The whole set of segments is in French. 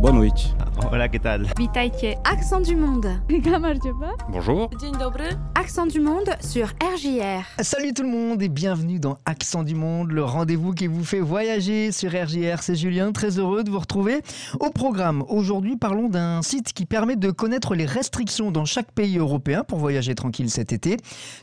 Boa noite. Hola, ¿qué tal? Accent du monde. Bonjour. Accent du monde sur RJR. Salut tout le monde et bienvenue dans Accent du Monde, le rendez-vous qui vous fait voyager sur RJR. C'est Julien, très heureux de vous retrouver. Au programme, aujourd'hui, parlons d'un site qui permet de connaître les restrictions dans chaque pays européen pour voyager tranquille cet été,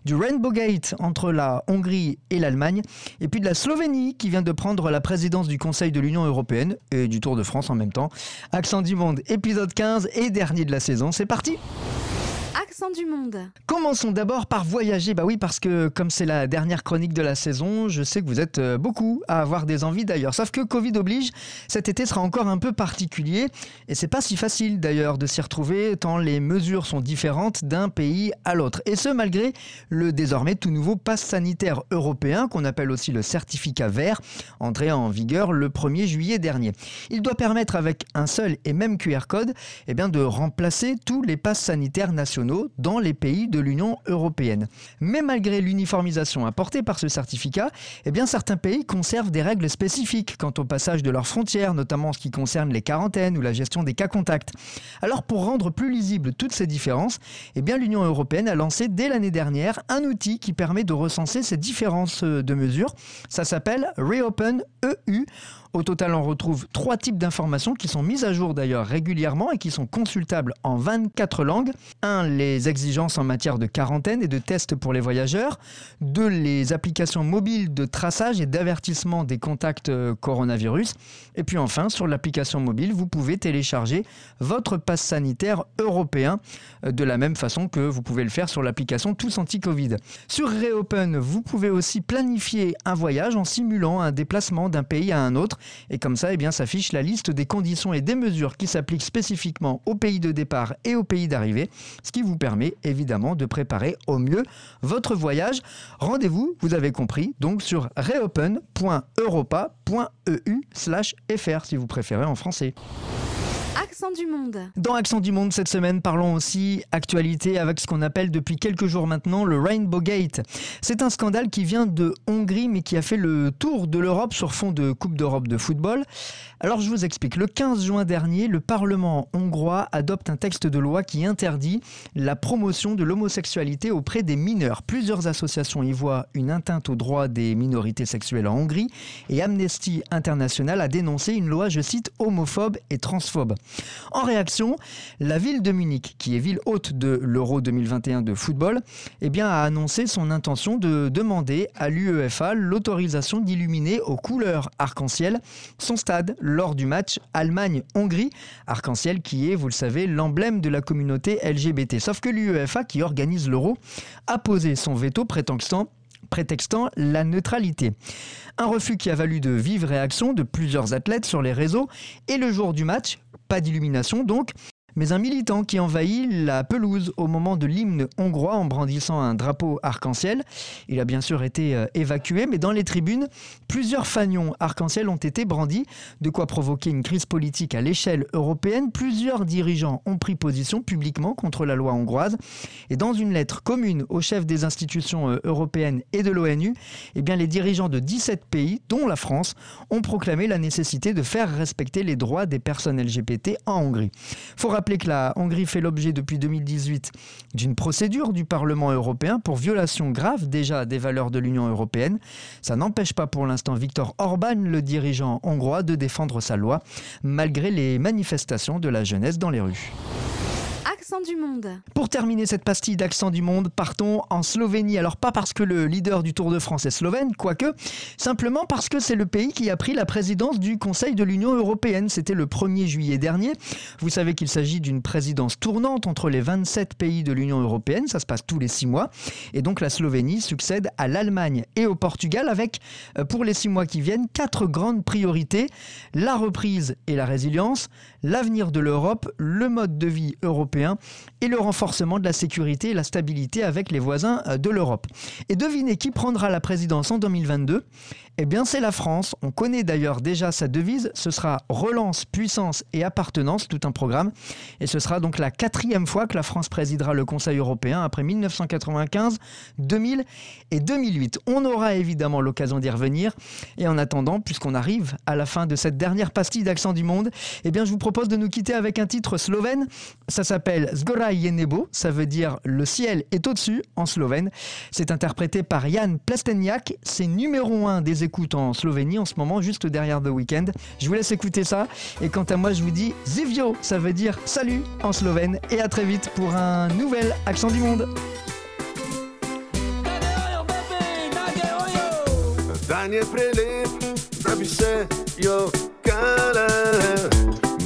du Rainbow Gate entre la Hongrie et l'Allemagne, et puis de la Slovénie qui vient de prendre la présidence du Conseil de l'Union européenne et du Tour de France en même temps. Accent du Monde, épisode 15 et dernier de la saison. C'est parti! Du monde. Commençons d'abord par voyager. Bah oui, parce que comme c'est la dernière chronique de la saison, je sais que vous êtes euh, beaucoup à avoir des envies d'ailleurs. Sauf que Covid oblige, cet été sera encore un peu particulier. Et c'est pas si facile d'ailleurs de s'y retrouver tant les mesures sont différentes d'un pays à l'autre. Et ce, malgré le désormais tout nouveau pass sanitaire européen, qu'on appelle aussi le certificat vert, entré en vigueur le 1er juillet dernier. Il doit permettre avec un seul et même QR code eh bien, de remplacer tous les passes sanitaires nationaux dans les pays de l'Union européenne. Mais malgré l'uniformisation apportée par ce certificat, eh certains pays conservent des règles spécifiques quant au passage de leurs frontières, notamment en ce qui concerne les quarantaines ou la gestion des cas contacts. Alors pour rendre plus lisibles toutes ces différences, eh l'Union européenne a lancé dès l'année dernière un outil qui permet de recenser ces différences de mesures. Ça s'appelle Reopen EU. Au total, on retrouve trois types d'informations qui sont mises à jour d'ailleurs régulièrement et qui sont consultables en 24 langues. Un, les exigences en matière de quarantaine et de tests pour les voyageurs. Deux, les applications mobiles de traçage et d'avertissement des contacts euh, coronavirus. Et puis enfin, sur l'application mobile, vous pouvez télécharger votre passe sanitaire européen euh, de la même façon que vous pouvez le faire sur l'application Tous Anti-Covid. Sur Reopen, vous pouvez aussi planifier un voyage en simulant un déplacement d'un pays à un autre et comme ça, eh bien, s'affiche la liste des conditions et des mesures qui s'appliquent spécifiquement au pays de départ et au pays d'arrivée, ce qui vous permet évidemment de préparer au mieux votre voyage. Rendez-vous, vous avez compris, donc sur reopen.europa.eu/fr si vous préférez en français. Dans Accent du Monde cette semaine, parlons aussi actualité avec ce qu'on appelle depuis quelques jours maintenant le Rainbow Gate. C'est un scandale qui vient de Hongrie mais qui a fait le tour de l'Europe sur fond de Coupe d'Europe de football. Alors je vous explique. Le 15 juin dernier, le Parlement hongrois adopte un texte de loi qui interdit la promotion de l'homosexualité auprès des mineurs. Plusieurs associations y voient une atteinte aux droits des minorités sexuelles en Hongrie et Amnesty International a dénoncé une loi, je cite, homophobe et transphobe. En réaction, la ville de Munich, qui est ville hôte de l'Euro 2021 de football, eh a annoncé son intention de demander à l'UEFA l'autorisation d'illuminer aux couleurs arc-en-ciel son stade lors du match Allemagne-Hongrie. Arc-en-ciel qui est, vous le savez, l'emblème de la communauté LGBT. Sauf que l'UEFA, qui organise l'Euro, a posé son veto prétextant la neutralité. Un refus qui a valu de vives réactions de plusieurs athlètes sur les réseaux et le jour du match, pas d'illumination donc, mais un militant qui envahit la pelouse au moment de l'hymne hongrois en brandissant un drapeau arc-en-ciel. Il a bien sûr été euh, évacué, mais dans les tribunes, plusieurs fanions arc-en-ciel ont été brandis, de quoi provoquer une crise politique à l'échelle européenne. Plusieurs dirigeants ont pris position publiquement contre la loi hongroise. Et dans une lettre commune aux chefs des institutions euh, européennes et de l'ONU, eh les dirigeants de 17 pays, dont la France, ont proclamé la nécessité de faire respecter les droits des personnes LGBT en Hongrie. Rappeler que la Hongrie fait l'objet depuis 2018 d'une procédure du Parlement européen pour violation grave déjà des valeurs de l'Union européenne. Ça n'empêche pas pour l'instant Viktor Orban, le dirigeant hongrois, de défendre sa loi, malgré les manifestations de la jeunesse dans les rues. Pour terminer cette pastille d'accent du monde, partons en Slovénie. Alors pas parce que le leader du Tour de France est slovène, quoique, simplement parce que c'est le pays qui a pris la présidence du Conseil de l'Union européenne. C'était le 1er juillet dernier. Vous savez qu'il s'agit d'une présidence tournante entre les 27 pays de l'Union européenne. Ça se passe tous les six mois. Et donc la Slovénie succède à l'Allemagne et au Portugal avec, euh, pour les six mois qui viennent, quatre grandes priorités. La reprise et la résilience, l'avenir de l'Europe, le mode de vie européen et le renforcement de la sécurité et la stabilité avec les voisins euh, de l'Europe. Et devinez qui prendra la présidence en 2022 Eh bien c'est la France. On connaît d'ailleurs déjà sa devise. Ce sera relance, puissance et appartenance, tout un programme. Et ce sera donc la quatrième fois que la France présidera le Conseil européen après 1995, 2000 et 2008. On aura évidemment l'occasion d'y revenir. Et en attendant, puisqu'on arrive à la fin de cette dernière pastille d'accent du monde, eh bien je vous propose de nous quitter avec un titre slovène. Ça s'appelle Zgoraj nebo, ça veut dire le ciel est au-dessus en slovène. C'est interprété par Jan Plestenjak. C'est numéro 1 des écoutes en Slovénie en ce moment, juste derrière The Weeknd. Je vous laisse écouter ça. Et quant à moi, je vous dis Zivio, ça veut dire salut en slovène. Et à très vite pour un nouvel accent du monde.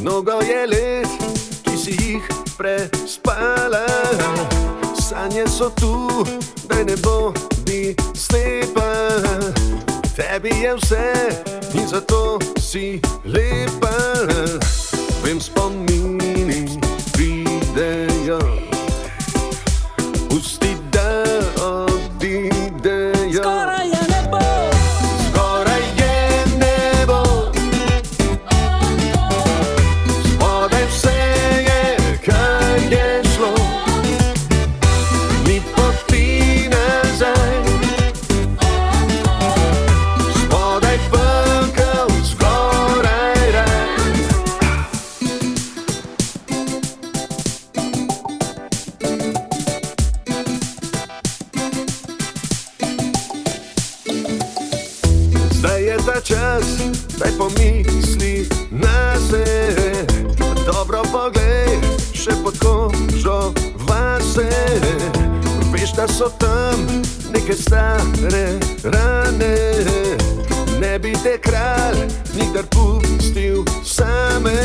Mnogo je let, ki si jih prespala. Sanje so tu, da ne bo bi slepa. Tebi je vse in zato si lepa. Vem spomini pridejo, pusti Ta čas, daj pomisli na sebe. Dobro poglej, še pod kožo vase. Veš, da so tam neke stare rane. Ne bi te kralj nikdar pustil same.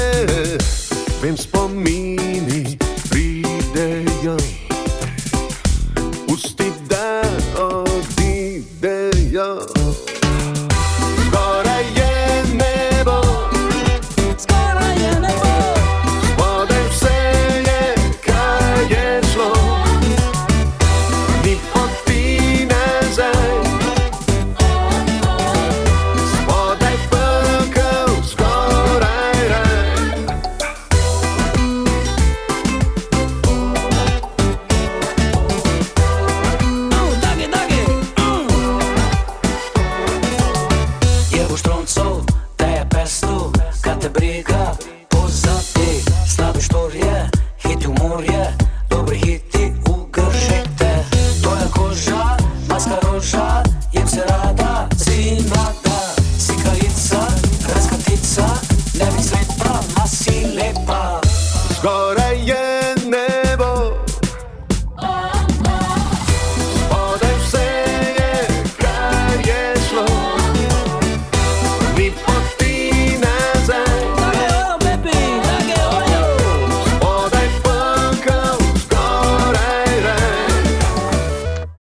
Vem spomini pridejo, pusti da